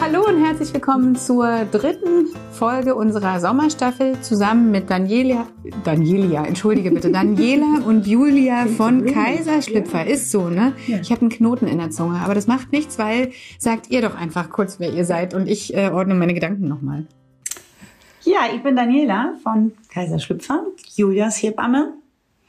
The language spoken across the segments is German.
Hallo und herzlich willkommen zur dritten Folge unserer Sommerstaffel zusammen mit Daniela, Danielia, entschuldige bitte, Daniela und Julia von Kaiserschlüpfer. Ist so, ne? Ich habe einen Knoten in der Zunge, aber das macht nichts, weil sagt ihr doch einfach kurz, wer ihr seid und ich äh, ordne meine Gedanken nochmal. Ja, ich bin Daniela von Kaiserschlüpfer, Julias Hebamme.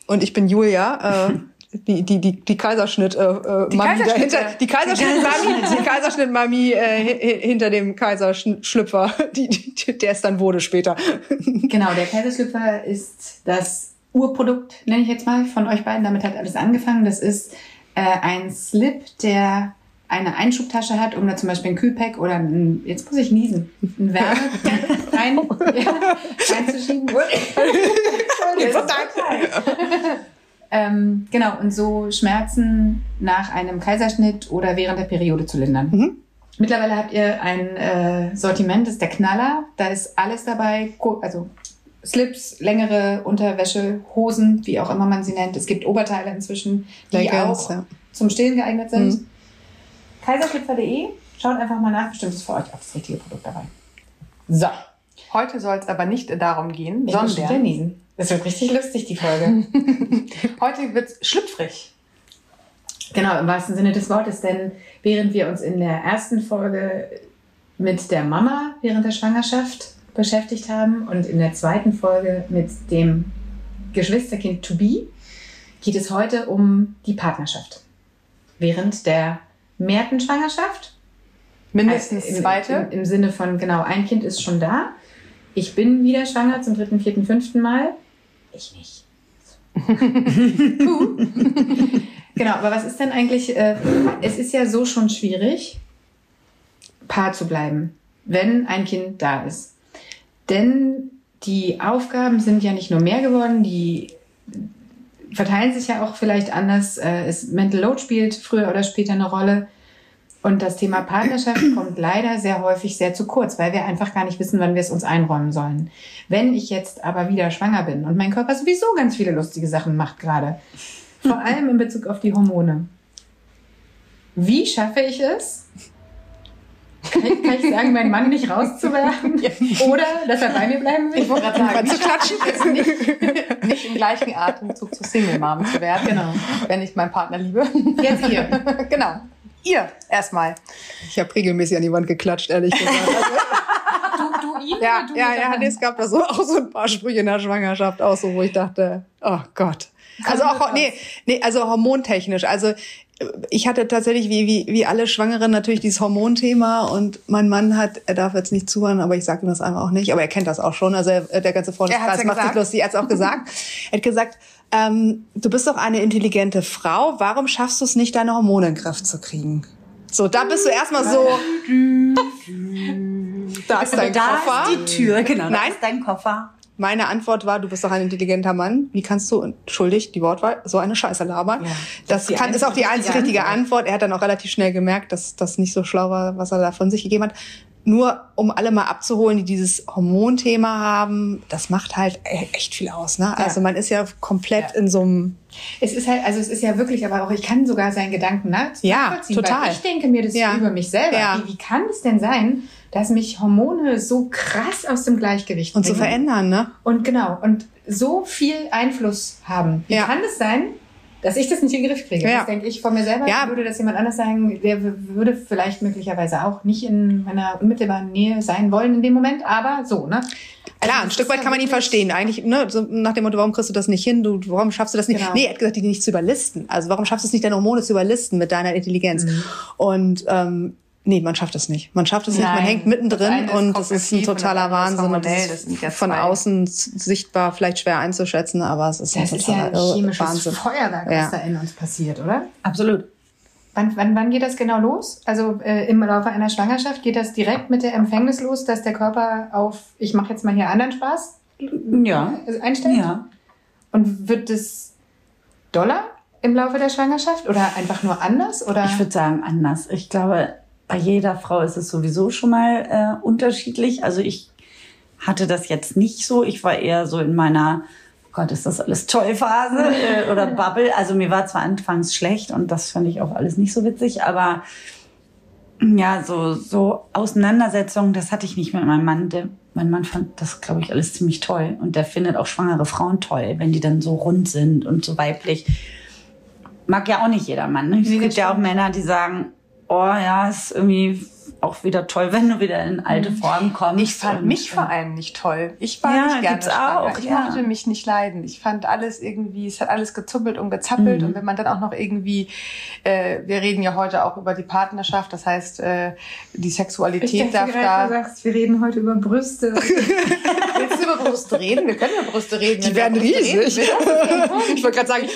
Und ich bin Julia, äh, die, die, die, die Kaiserschnitt, äh, äh, Die Mami Kaiserschnitte. dahinter, die Kaiserschnitt-Mami, die Kaiserschnitt-Mami äh, hi- hinter dem Kaiserschlüpfer, die, die, der es dann wurde später. Genau, der Kaiserschlüpfer ist das Urprodukt, nenne ich jetzt mal, von euch beiden. Damit hat alles angefangen. Das ist äh, ein Slip, der eine Einschubtasche hat, um da zum Beispiel ein Kühlpack oder ein, jetzt muss ich niesen, ein Wärme rein, ja, reinzuschieben. Ähm, genau, und so Schmerzen nach einem Kaiserschnitt oder während der Periode zu lindern. Mhm. Mittlerweile habt ihr ein äh, Sortiment, das ist der Knaller. Da ist alles dabei, also Slips, längere Unterwäsche, Hosen, wie auch immer man sie nennt. Es gibt Oberteile inzwischen, die Leggings, auch ja. zum Stillen geeignet sind. Mhm. Kaiserschlüpfer.de, schaut einfach mal nach, bestimmt ist für euch auch das richtige Produkt dabei. So, Heute soll es aber nicht darum gehen, ich sondern. Das wird richtig lustig, die Folge. heute wird es schlüpfrig. Genau, im wahrsten Sinne des Wortes, denn während wir uns in der ersten Folge mit der Mama während der Schwangerschaft beschäftigt haben und in der zweiten Folge mit dem Geschwisterkind to be, geht es heute um die Partnerschaft. Während der mehrten Schwangerschaft, Mindestens also im, zweite. Im, Im Sinne von, genau, ein Kind ist schon da. Ich bin wieder schwanger zum dritten, vierten, fünften Mal. Ich nicht. Puh. genau, aber was ist denn eigentlich, äh, es ist ja so schon schwierig, Paar zu bleiben, wenn ein Kind da ist. Denn die Aufgaben sind ja nicht nur mehr geworden, die verteilen sich ja auch vielleicht anders. Äh, Mental Load spielt früher oder später eine Rolle. Und das Thema Partnerschaft kommt leider sehr häufig sehr zu kurz, weil wir einfach gar nicht wissen, wann wir es uns einräumen sollen. Wenn ich jetzt aber wieder schwanger bin und mein Körper sowieso ganz viele lustige Sachen macht gerade, vor allem in Bezug auf die Hormone, wie schaffe ich es, kann ich, kann ich sagen, meinen Mann nicht rauszuwerfen oder dass er bei mir bleiben will? Ich wollte gerade sagen, zu klatschen. jetzt nicht, nicht im gleichen Atemzug zu Single Mom zu werden, Genau. wenn ich meinen Partner liebe. Jetzt ihr. genau. Ihr erstmal. Ich habe regelmäßig an die Wand geklatscht, ehrlich gesagt. Du, du ihn ja, du ja, ja, nee, es gab da so, auch so ein paar Sprüche in der Schwangerschaft, auch so, wo ich dachte, oh Gott. Also auch, nee, nee, also hormontechnisch. Also ich hatte tatsächlich wie, wie, wie alle Schwangeren natürlich dieses Hormonthema und mein Mann hat, er darf jetzt nicht zuhören, aber ich sage ihm das einfach auch nicht, aber er kennt das auch schon. Also er, der ganze Freundeskreis ja macht sich lustig, er hat es auch gesagt. Er hat gesagt, ähm, du bist doch eine intelligente Frau, warum schaffst du es nicht, deine Hormone in den Griff zu kriegen? So, da bist du erstmal so, da ist dein da Koffer. ist die Tür, genau. Da Nein. ist dein Koffer. Meine Antwort war, du bist doch ein intelligenter Mann. Wie kannst du, entschuldigt die Wortwahl, so eine Scheiße labern? Ja, das kann, ist auch die einzige einzige richtige Antwort. Antwort. Er hat dann auch relativ schnell gemerkt, dass das nicht so schlau war, was er da von sich gegeben hat. Nur um alle mal abzuholen, die dieses Hormonthema haben, das macht halt e- echt viel aus. Ne? Also man ist ja komplett Ja. in so einem Es ist halt, also es ist ja wirklich, aber auch ich kann sogar seinen Gedanken nach- Ja, total. Ich denke mir das Ja. über mich selber. Ja. Wie, wie kann es denn sein, dass mich Hormone so krass aus dem Gleichgewicht und zu bringen? verändern, ne? Und genau, und so viel Einfluss haben. Wie Ja. kann es sein, dass ich das nicht in den Griff kriege? Ja. Das denke ich von mir selber. Ja. Würde das jemand anders sagen, der würde vielleicht möglicherweise auch nicht in meiner unmittelbaren Nähe sein wollen in dem Moment, aber so, ne? Also Klar, ein das Stück weit kann man ihn verstehen. Eigentlich, ne, so nach dem Motto, warum kriegst du das nicht hin? Du, warum schaffst du das nicht? Genau. Nee, er hat gesagt, die nicht zu überlisten. Also warum schaffst du es nicht, deine Hormone zu überlisten mit deiner Intelligenz? Mhm. Und ähm, nee, man schafft es nicht. Man schafft es nicht, man Nein. hängt Das mittendrin ist und das ist ein totaler das Wahnsinn. Und das Das ja ist von außen sichtbar vielleicht schwer einzuschätzen, aber es ist Das ein ist ja totaler ein chemisches Wahnsinn. Feuerwerk, Ja. was da in uns passiert, oder? Absolut. Wann, wann, wann geht das genau los? Also äh, im Laufe einer Schwangerschaft geht das direkt mit der Empfängnis los, dass der Körper auf, ich mache jetzt mal hier anderen Spaß, Ja. also einstellt? Ja. Und wird es doller im Laufe der Schwangerschaft oder einfach nur anders? Oder? Ich würde sagen anders. Ich glaube, bei jeder Frau ist es sowieso schon mal äh, unterschiedlich. Also ich hatte das jetzt nicht so. Ich war eher so in meiner oh Gott, ist das alles toll Phase äh, oder Bubble. Also mir war zwar anfangs schlecht und das fand ich auch alles nicht so witzig, aber ja, so, so Auseinandersetzungen, das hatte ich nicht mit meinem Mann. Der, mein Mann fand das, glaube ich, alles ziemlich toll. Und der findet auch schwangere Frauen toll, wenn die dann so rund sind und so weiblich. Mag ja auch nicht jeder Mann. Ne? Es gibt ja auch. Männer, die sagen, oh ja, ist irgendwie auch wieder toll, wenn du wieder in alte Form kommst. Ich fand mich äh, vor allem nicht toll. Ich war Ja, nicht gerne gibt's schwanger. auch, ich ja. mochte mich nicht leiden. Ich fand alles irgendwie, es hat alles gezuppelt und gezappelt. Mhm. Und wenn man dann auch noch irgendwie, äh, wir reden ja heute auch über die Partnerschaft, das heißt, äh, die Sexualität darf da. sagst, wir reden heute über Brüste. Willst du über Brüste reden? Wir können über Brüste reden. Die werden riesig. reden. ich wollte gerade sagen,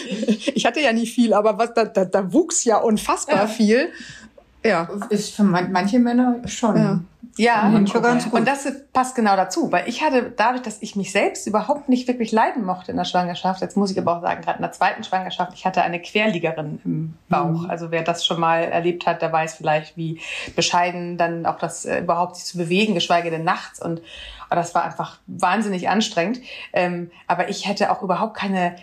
ich hatte ja nicht viel, aber was, da, da, da wuchs ja unfassbar viel. Ja. Ist für man- manche Männer schon. Ja. Ja, Mhm, ganz und das passt genau dazu, weil ich hatte dadurch, dass ich mich selbst überhaupt nicht wirklich leiden mochte in der Schwangerschaft, jetzt muss ich aber auch sagen, gerade in der zweiten Schwangerschaft, ich hatte eine Querliegerin im Bauch. Also wer das schon mal erlebt hat, der weiß vielleicht, wie bescheiden dann auch das äh, überhaupt sich zu bewegen, geschweige denn nachts und oh, das war einfach wahnsinnig anstrengend. Ähm, aber ich hätte auch überhaupt keine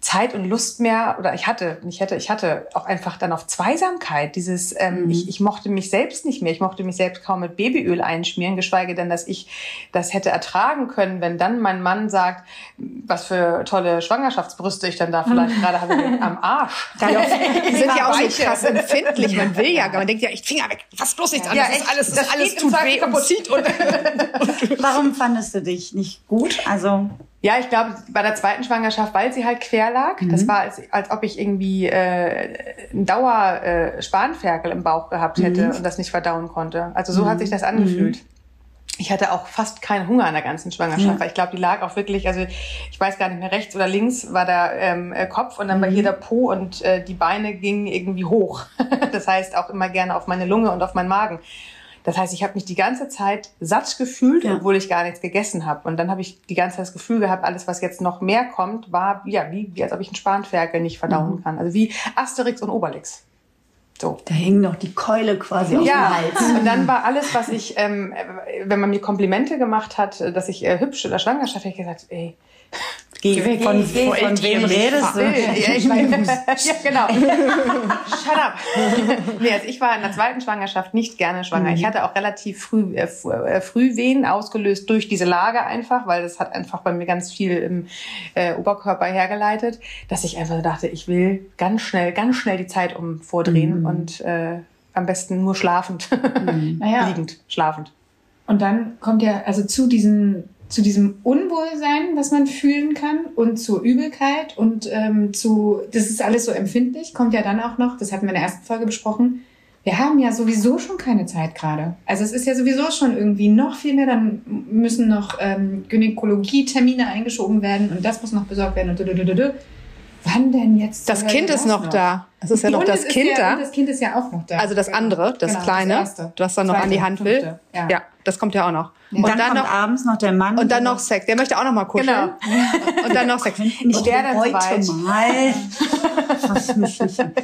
Zeit und Lust mehr oder ich hatte nicht hätte ich hatte auch einfach dann auf Zweisamkeit dieses ähm, ich, ich mochte mich selbst nicht mehr. Ich mochte mich selbst kaum mit Babyöl einschmieren geschweige denn dass ich das hätte ertragen können wenn dann mein Mann sagt was für tolle Schwangerschaftsbrüste ich dann da vielleicht gerade habe am Arsch. Die, auch, die sind ja auch so krass empfindlich. Man will ja, man denkt ja, ich Finger weg, fass bloß nichts an, Ja, das ist echt. alles, das, Das ist alles tut weh und zieht und Warum fandest du dich nicht gut? Also Ja, ich glaube, bei der zweiten Schwangerschaft, weil sie halt quer lag, das war, als, als ob ich irgendwie äh, einen Dauer äh, Spanferkel im Bauch gehabt hätte und das nicht verdauen konnte. Also so hat sich das angefühlt. Ich hatte auch fast keinen Hunger in der ganzen Schwangerschaft, weil ich glaube, die lag auch wirklich, also ich weiß gar nicht mehr, rechts oder links war der ähm, äh, Kopf und dann war hier der Po und äh, die Beine gingen irgendwie hoch. das heißt auch immer gerne auf meine Lunge und auf meinen Magen. Das heißt, ich habe mich die ganze Zeit satt gefühlt, Ja. obwohl ich gar nichts gegessen habe. Und dann habe ich die ganze Zeit das Gefühl gehabt, alles, was jetzt noch mehr kommt, war ja wie, wie als ob ich einen Spanferkel nicht verdauen kann. Also wie Asterix und Obelix. So. da hing noch die Keule quasi auf Ja, dem Hals. und dann war alles, was ich, ähm, äh, wenn man mir Komplimente gemacht hat, dass ich äh, hübsch in der Schwangerschaft, habe ich gesagt, ey, Geh weg. Von, geh, von wem tierisch redest du? Ja, ich mein, ja, genau. Shut up. nee, also ich war in der zweiten Schwangerschaft nicht gerne schwanger. Ich hatte auch relativ früh äh, äh, Frühwehen ausgelöst durch diese Lage einfach, weil das hat einfach bei mir ganz viel im äh, Oberkörper hergeleitet, dass ich einfach dachte, ich will ganz schnell, ganz schnell die Zeit umvordrehen und äh, am besten nur schlafend, Naja. liegend, schlafend. Und dann kommt ja also zu diesem zu diesem Unwohlsein, was man fühlen kann und zur Übelkeit und ähm, zu, das ist alles so empfindlich, kommt ja dann auch noch, das hatten wir in der ersten Folge besprochen, wir haben ja sowieso schon keine Zeit gerade. Also es ist ja sowieso schon irgendwie noch viel mehr, dann müssen noch ähm, Gynäkologie-Termine eingeschoben werden und das muss noch besorgt werden und Wann denn jetzt? das Kind ist noch da. Es ist ja noch Und das Kind ja, da. und Das Kind ist ja auch noch da. Also das Genau. andere, das Genau, kleine, erste. was dann noch an die Hand will. Ja. Ja. das kommt ja auch noch. Und dann, kommt noch abends noch der Mann. und dann noch Sex. Der möchte auch noch mal kuscheln. Genau. Und dann noch Sex. Ich Und der dann heute mal.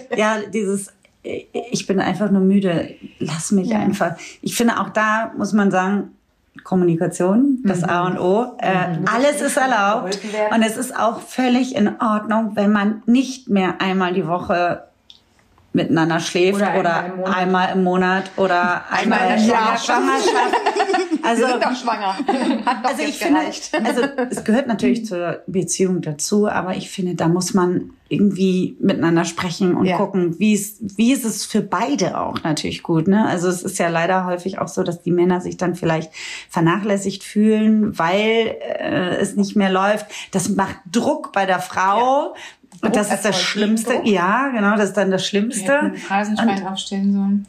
Ja, dieses, ich bin einfach nur müde. Lass mich Ja. einfach. Ich finde auch da muss man sagen, Kommunikation, das A und O. Äh, alles ist erlaubt. Und es ist auch völlig in Ordnung, wenn man nicht mehr einmal die Woche miteinander schläft Oder oder, einmal im Monat. einmal im Monat oder einmal, in der in der Schwangerschaft. Also, Wir sind doch schwanger. Hat doch also jetzt ich finde, gereicht. also es gehört natürlich zur Beziehung dazu, aber ich finde, da muss man irgendwie miteinander sprechen und Ja. gucken, wie es, wie ist es für beide auch natürlich gut. Ne? Also es ist ja leider häufig auch so, dass die Männer sich dann vielleicht vernachlässigt fühlen, weil äh, es nicht mehr läuft. Das macht Druck bei der Frau. Und das ist das Schlimmste. Druck. Ja, genau, das ist dann das Schlimmste. hätten ein Phrasenschwein aufstellen sollen.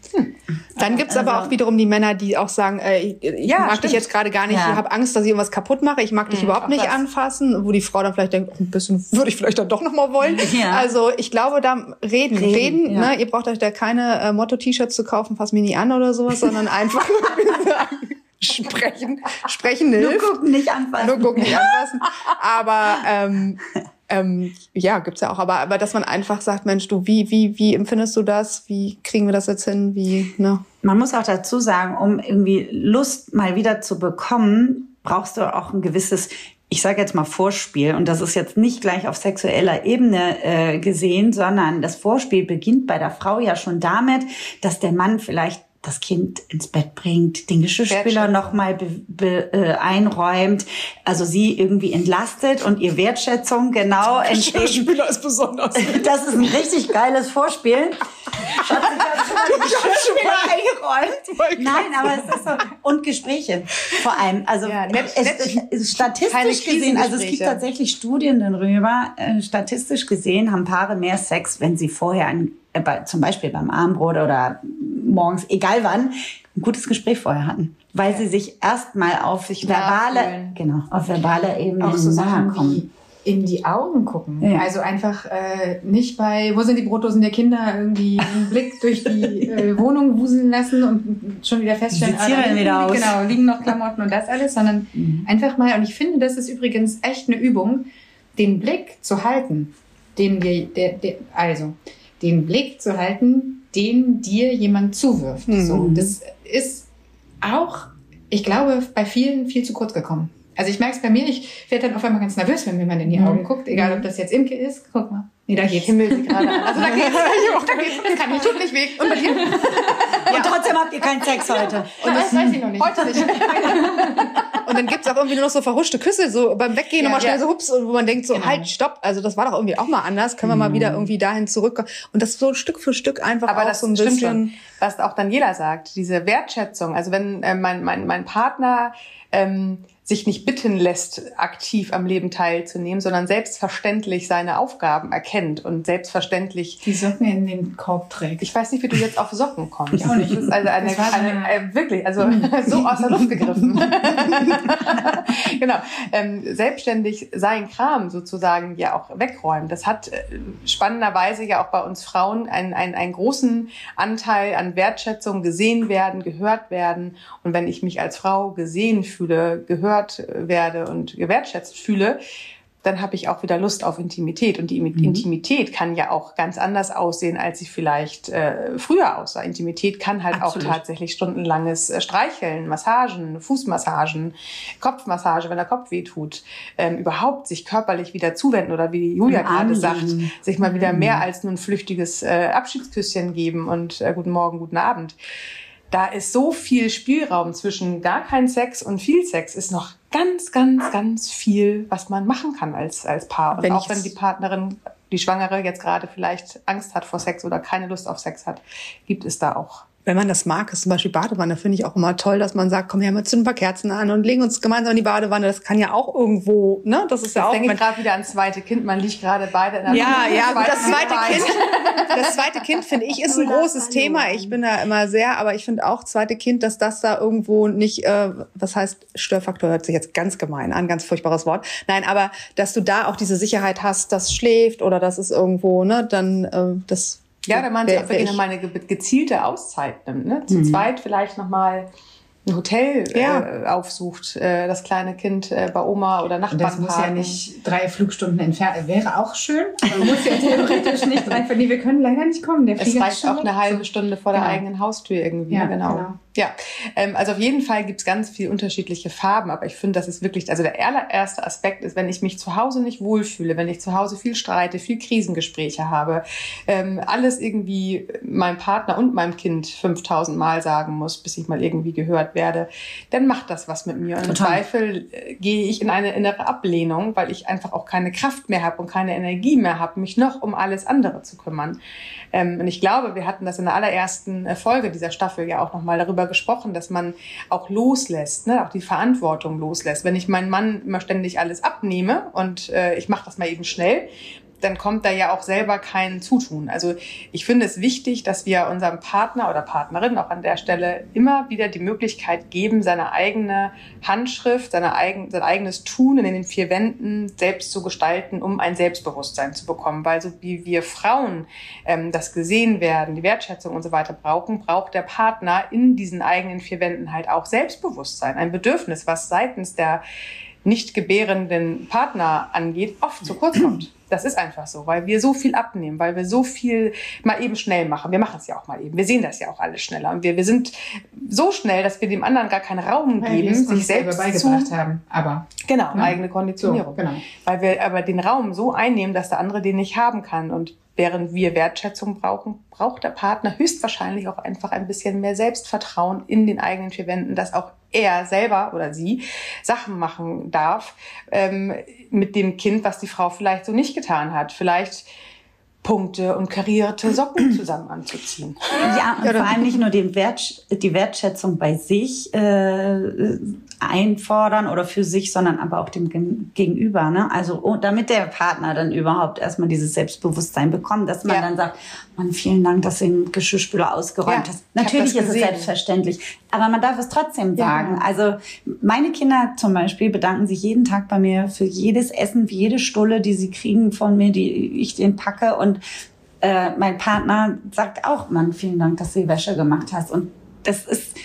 Dann gibt's aber Also- auch wiederum die Männer, die auch sagen, äh, ich, ich Ja, mag stimmt. dich jetzt gerade gar nicht, Ja. ich habe Angst, dass ich irgendwas kaputt mache, ich mag dich überhaupt auch nicht das. anfassen, wo die Frau dann vielleicht denkt, oh, ein bisschen würde ich vielleicht dann doch noch mal wollen. Ja. Also ich glaube, da reden, reden, Reden, ja. ne? ihr braucht euch da keine äh, Motto-T-Shirts zu kaufen, fass mich nie an oder sowas, sondern einfach sprechen, sprechen Nur hilft. gucken, nicht anfassen. Nur gucken, nicht anfassen. Aber ähm, ähm, ja, gibt's ja auch. Aber, aber dass man einfach sagt, Mensch, du, wie, wie, wie empfindest du das? Wie kriegen wir das jetzt hin? Wie, ne? Man muss auch dazu sagen, um irgendwie Lust mal wieder zu bekommen, brauchst du auch ein gewisses ich sage jetzt mal Vorspiel, und das ist jetzt nicht gleich auf sexueller Ebene äh, gesehen, sondern das Vorspiel beginnt bei der Frau ja schon damit, dass der Mann vielleicht das Kind ins Bett bringt, den Geschirrspüler nochmal be, be, äh, einräumt, also sie irgendwie entlastet und ihr Wertschätzung genau entgegen. Geschirrspüler ist besonders. Das ist ein richtig geiles Vorspiel. Schatz, Geschirrspüler eingeräumt. Nein, aber es ist so. Und Gespräche vor allem. Also Ja, es, es, statistisch gesehen, also es gibt tatsächlich Studien darüber, äh, statistisch gesehen haben Paare mehr Sex, wenn sie vorher ein, äh, bei, zum Beispiel beim Abendbrot oder morgens, egal wann, ein gutes Gespräch vorher hatten. Weil sie sich erstmal auf sich verbale, Nachfühlen. genau, auf verbale Ebene auch so nahe kommen. in die Augen gucken. Ja. Also einfach äh, nicht bei, wo sind die Brotdosen der Kinder, irgendwie einen Blick durch die äh, Wohnung wuseln lassen und schon wieder feststellen, hier da hinten wieder aus? Genau, liegen noch Klamotten und das alles, sondern Mhm. einfach mal, und ich finde, das ist übrigens echt eine Übung, den Blick zu halten, den dir, der, der, also, den Blick zu halten, den dir jemand zuwirft. Mhm. So, das ist auch, ich glaube, bei vielen viel zu kurz gekommen. Also ich merke es bei mir, ich werde dann auf einmal ganz nervös, wenn mir jemand in die Augen guckt, egal ob das jetzt Imke ist. Guck mal. Nee, da geht's. Himmel sie gerade an. Also da geht's. da geht's, das kann nicht, tut nicht weh. Und bei dir? Und trotzdem habt ihr keinen Sex heute. Und das weiß ich noch nicht. Heute nicht. Und dann gibt's auch irgendwie nur noch so verhuschte Küsse, so beim Weggehen Ja, nochmal schnell ja. so hups, und wo man denkt so, Genau. halt, stopp. Also das war doch irgendwie auch mal anders. Können wir mal wieder irgendwie dahin zurückkommen. Und das so Stück für Stück einfach Aber auch das so ein stimmt bisschen. schon, was auch Daniela sagt, diese Wertschätzung. Also wenn äh, mein, mein, mein Partner ähm, sich nicht bitten lässt, aktiv am Leben teilzunehmen, sondern selbstverständlich seine Aufgaben erkennt und selbstverständlich Die Socken in den Korb trägt. ich weiß nicht, wie du jetzt auf Socken kommst. Ich auch nicht. Das ist also eine, so eine, eine- äh, wirklich, also so aus der Luft gegriffen. genau. Ähm, selbstständig sein Kram sozusagen ja auch wegräumen. Das hat äh, spannenderweise ja auch bei uns Frauen einen, einen, einen großen Anteil an Wertschätzung, gesehen werden, gehört werden. Und wenn ich mich als Frau gesehen fühle, gehört werde und gewertschätzt fühle, dann habe ich auch wieder Lust auf Intimität. Und die Imi- Intimität kann ja auch ganz anders aussehen, als sie vielleicht äh, früher aussah. Intimität kann halt Absolut. auch tatsächlich stundenlanges äh, Streicheln, Massagen, Fußmassagen, Kopfmassage, wenn der Kopf weh tut, ähm, überhaupt sich körperlich wieder zuwenden oder wie Julia gerade sagt, sich mal wieder mehr als nur ein flüchtiges äh, Abschiedsküsschen geben und äh, guten Morgen, guten Abend. Da ist so viel Spielraum zwischen gar kein Sex und viel Sex, ist noch ganz, ganz, ganz viel, was man machen kann als, als Paar. Und Wenn auch wenn die Partnerin, die Schwangere jetzt gerade vielleicht Angst hat vor Sex oder keine Lust auf Sex hat, gibt es da auch. Wenn man das mag, ist zum Beispiel Badewanne, finde ich auch immer toll, dass man sagt, komm her, wir zünden ein paar Kerzen an und legen uns gemeinsam in die Badewanne. Das kann ja auch irgendwo, ne? Das ist ja Jetzt auch. denke ich man- gerade wieder ans zweite Kind. Man liegt gerade beide in der Ja, ja, gut, das zweite. Kind, das zweite Kind finde ich ist ein großes Thema. Ich bin da immer sehr, aber ich finde auch zweite Kind, dass das da irgendwo nicht, äh, was heißt Störfaktor hört sich jetzt ganz gemein an, ganz furchtbares Wort. Nein, aber dass du da auch diese Sicherheit hast, dass schläft oder dass es irgendwo, ne, dann äh, das. Ja, da man sich auch wirklich ich- nochmal eine ge- gezielte Auszeit nimmt. Ne? Zu zweit vielleicht nochmal ein Hotel Ja. äh, aufsucht, äh, das kleine Kind äh, bei Oma oder Nachbarn das muss ja nicht drei Flugstunden entfernt. Wäre auch schön. Man muss ja theoretisch nicht drei. Nee, wir können leider nicht kommen. Der Es Flieger reicht auch eine halbe Stunde vor der Genau. eigenen Haustür irgendwie. Ja, genau. genau. Ja, ähm, also auf jeden Fall gibt's ganz viel unterschiedliche Farben, aber ich finde, das ist wirklich, also der allererste Aspekt ist, wenn ich mich zu Hause nicht wohlfühle, wenn ich zu Hause viel streite, viel Krisengespräche habe, ähm, alles irgendwie meinem Partner und meinem Kind 5000 Mal sagen muss, bis ich mal irgendwie gehört werde, dann macht das was mit mir. Und im. Zweifel äh, gehe ich in eine innere Ablehnung, weil ich einfach auch keine Kraft mehr habe und keine Energie mehr habe, mich noch um alles andere zu kümmern. Ähm, und ich glaube, wir hatten das in der allerersten äh, Folge dieser Staffel ja auch nochmal darüber gesprochen, dass man auch loslässt, ne, auch die Verantwortung loslässt. Wenn ich meinem Mann immer ständig alles abnehme und äh, ich mache das mal eben schnell, dann kommt da ja auch selber kein Zutun. Also ich finde es wichtig, dass wir unserem Partner oder Partnerin auch an der Stelle immer wieder die Möglichkeit geben, seine eigene Handschrift, seine eigen, sein eigenes Tun in den vier Wänden selbst zu gestalten, um ein Selbstbewusstsein zu bekommen. Weil so wie wir Frauen ähm, das gesehen werden, die Wertschätzung und so weiter brauchen, braucht der Partner in diesen eigenen vier Wänden halt auch Selbstbewusstsein, ein Bedürfnis, was seitens der nicht gebärenden Partner angeht, oft zu kurz kommt. Das ist einfach so, weil wir so viel abnehmen, weil wir so viel mal eben schnell machen. Wir machen es ja auch mal eben. Wir sehen das ja auch alles schneller. Und wir, wir sind so schnell, dass wir dem anderen gar keinen Raum Weil geben, sich selbst beigebracht zu, haben. Aber Genau, Ne? eigene Konditionierung. So, genau. Weil wir aber den Raum so einnehmen, dass der andere den nicht haben kann. Und während wir Wertschätzung brauchen, braucht der Partner höchstwahrscheinlich auch einfach ein bisschen mehr Selbstvertrauen in den eigenen vier Wänden, dass auch er selber oder sie Sachen machen darf ähm, mit dem Kind, was die Frau vielleicht so nicht getan hat. Vielleicht Punkte und karierte Socken zusammen anzuziehen. Ja, und vor allem nicht nur den Wert, die Wertschätzung bei sich äh, einfordern oder für sich, sondern aber auch dem Gen- Gegenüber. Ne? Also oh, damit der Partner dann überhaupt erstmal dieses Selbstbewusstsein bekommt, dass man Ja. dann sagt, Mann, vielen Dank, dass du den Geschirrspüler ausgeräumt Ja, hast. Natürlich ist es gesehen. selbstverständlich, aber man darf es trotzdem Ja. sagen. Also meine Kinder zum Beispiel bedanken sich jeden Tag bei mir für jedes Essen, für jede Stulle, die sie kriegen von mir, die ich denen packe und äh, mein Partner sagt auch, Mann, vielen Dank, dass du die Wäsche gemacht hast. Und das ist,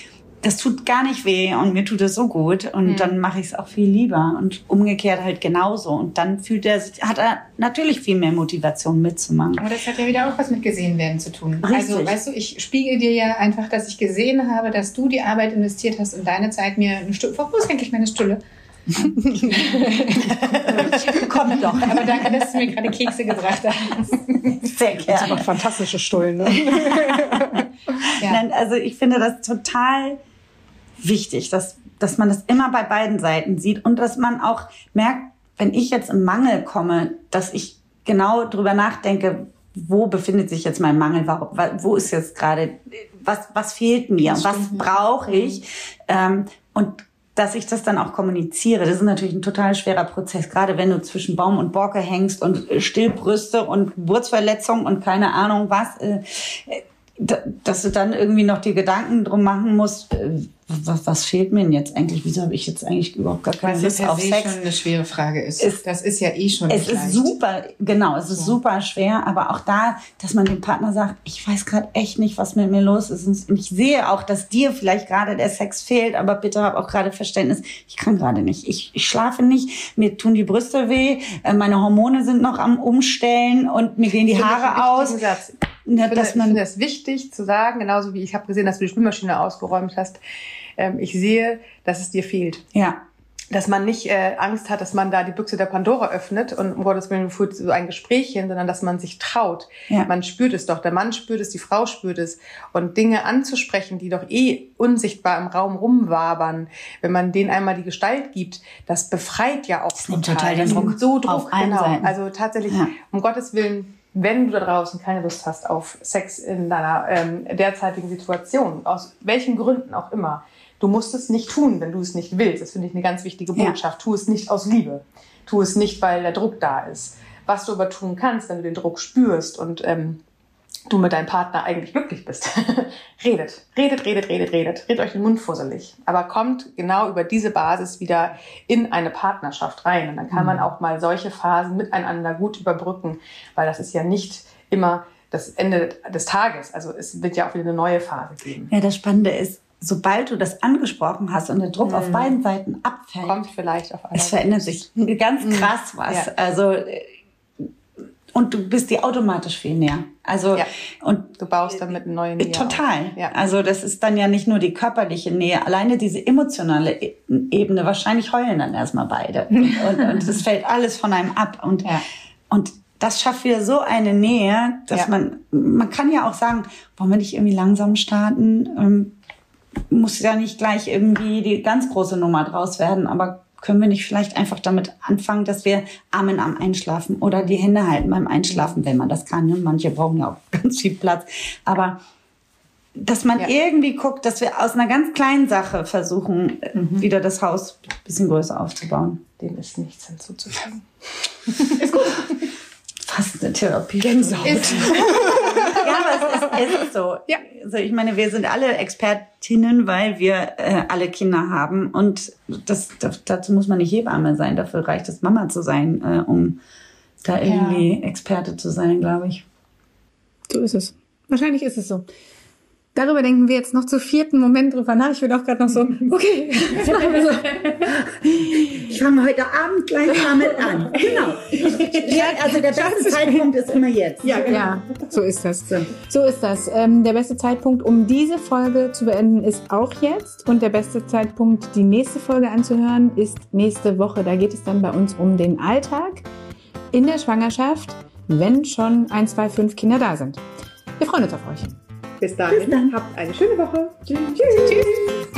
das tut gar nicht weh und mir tut es so gut und dann mache ich es auch viel lieber und umgekehrt halt genauso. Und dann fühlt er, sich- hat er natürlich viel mehr Motivation mitzumachen. Aber das hat ja wieder auch was mit gesehen werden zu tun. Richtig. Also, weißt du, ich spiegel dir ja einfach, dass ich gesehen habe, dass du die Arbeit investiert hast und deine Zeit mir eine Stulle. Wo ist eigentlich meine Stulle? Kommt doch. Aber danke, dass du mir gerade Kekse gebracht hast. Sehr Das gerne. macht fantastische Stullen. Ne? Ja. Nein, also ich finde das total wichtig, dass, dass man das immer bei beiden Seiten sieht und dass man auch merkt, wenn ich jetzt im Mangel komme, dass ich genau drüber nachdenke, wo befindet sich jetzt mein Mangel, wo, wo ist jetzt gerade, was, was fehlt mir, was brauche ich ähm, und dass ich das dann auch kommuniziere. Das ist natürlich ein total schwerer Prozess, gerade wenn du zwischen Baum und Borke hängst und äh, Stillbrüste und Geburtsverletzung und keine Ahnung was. Äh, äh, da- dass du dann irgendwie noch die Gedanken drum machen musst, was, was fehlt mir denn jetzt eigentlich? Wieso habe ich jetzt eigentlich überhaupt gar keine Was ja Lust auf se Sex? schon eine schwere Frage ist. Es- das ist ja eh schon Es ist leicht. super, genau, es ist super schwer, aber auch da, dass man dem Partner sagt, ich weiß gerade echt nicht, was mit mir los ist. Und ich sehe auch, dass dir vielleicht gerade der Sex fehlt, aber bitte hab auch gerade Verständnis, ich kann gerade nicht. Ich, ich schlafe nicht, mir tun die Brüste weh, äh, meine Hormone sind noch am Umstellen und mir gehen die Finde ich Haare aus. Satz. Ja, Ich finde, dass ich man- finde es wichtig zu sagen, genauso wie ich habe gesehen, dass du die Spülmaschine ausgeräumt hast. Ähm, ich sehe, dass es dir fehlt. Ja, Dass man nicht äh, Angst hat, dass man da die Büchse der Pandora öffnet und um Gottes Willen führt so ein Gespräch hin, sondern dass man sich traut. Ja. Man spürt es doch, der Mann spürt es, die Frau spürt es. Und Dinge anzusprechen, die doch eh unsichtbar im Raum rumwabern, wenn man denen einmal die Gestalt gibt, das befreit ja auch nimmt total den Das Druck so Druck, auf allen genau. Seiten. Also tatsächlich, Ja. um Gottes Willen, wenn du da draußen keine Lust hast auf Sex in deiner ähm, derzeitigen Situation, aus welchen Gründen auch immer, du musst es nicht tun, wenn du es nicht willst. Das finde ich eine ganz wichtige Ja. Botschaft. Tu es nicht aus Liebe. Tu es nicht, weil der Druck da ist. Was du aber tun kannst, wenn du den Druck spürst und ähm, du mit deinem Partner eigentlich glücklich bist. redet, redet, redet, redet, redet. Redet euch den Mund fusselig. Aber kommt genau über diese Basis wieder in eine Partnerschaft rein. Und dann kann man auch mal solche Phasen miteinander gut überbrücken, weil das ist ja nicht immer das Ende des Tages. Also es wird ja auch wieder eine neue Phase geben. ja, das Spannende ist, sobald du das angesprochen hast und der Druck auf beiden Seiten abfällt, Kommt vielleicht auf Es einer verändert sich ganz krass was. Ja. Also äh, und du bist dir automatisch viel näher. Also Ja. und Du baust damit eine neue Nähe. total. Ja. Also das ist dann ja nicht nur die körperliche Nähe, alleine diese emotionale E- Ebene. Wahrscheinlich heulen dann erstmal beide und, es fällt alles von einem ab und Ja. und das schafft wieder so eine Nähe, dass man man kann ja auch sagen, wollen wir nicht irgendwie langsam starten? Muss ja nicht gleich irgendwie die ganz große Nummer draus werden, aber können wir nicht vielleicht einfach damit anfangen, dass wir Arm in Arm einschlafen oder die Hände halten beim Einschlafen, wenn man das kann. Ne? Manche brauchen ja auch ganz viel Platz. Aber dass man Ja. irgendwie guckt, dass wir aus einer ganz kleinen Sache versuchen, äh, wieder das Haus ein bisschen größer aufzubauen. Dem ist nichts hinzuzufügen. Fast eine Therapie. Gänsehaut. Ist, Ja, aber es ist, es ist so. Ja. Also ich meine, wir sind alle Expertinnen, weil wir äh, alle Kinder haben. Und das, das, dazu muss man nicht Hebamme sein. Dafür reicht es, Mama zu sein, äh, um da irgendwie Experte zu sein, glaube ich. So ist es. Wahrscheinlich ist es so. Darüber denken wir jetzt noch zu vierten Moment drüber nach. Ich bin auch gerade noch so, okay. Ich fange heute Abend gleich damit an. Genau. Ja, also der beste Zeitpunkt ist immer jetzt. Ja, genau. Ja, so ist das. So ist das. Ähm, der beste Zeitpunkt, um diese Folge zu beenden, ist auch jetzt. Und der beste Zeitpunkt, die nächste Folge anzuhören, ist nächste Woche. Da geht es dann bei uns um den Alltag in der Schwangerschaft, wenn schon ein, zwei, fünf Kinder da sind. Wir freuen uns auf euch. Bis dahin, Bis dann. habt eine schöne Woche. Tschüss. Tschüss.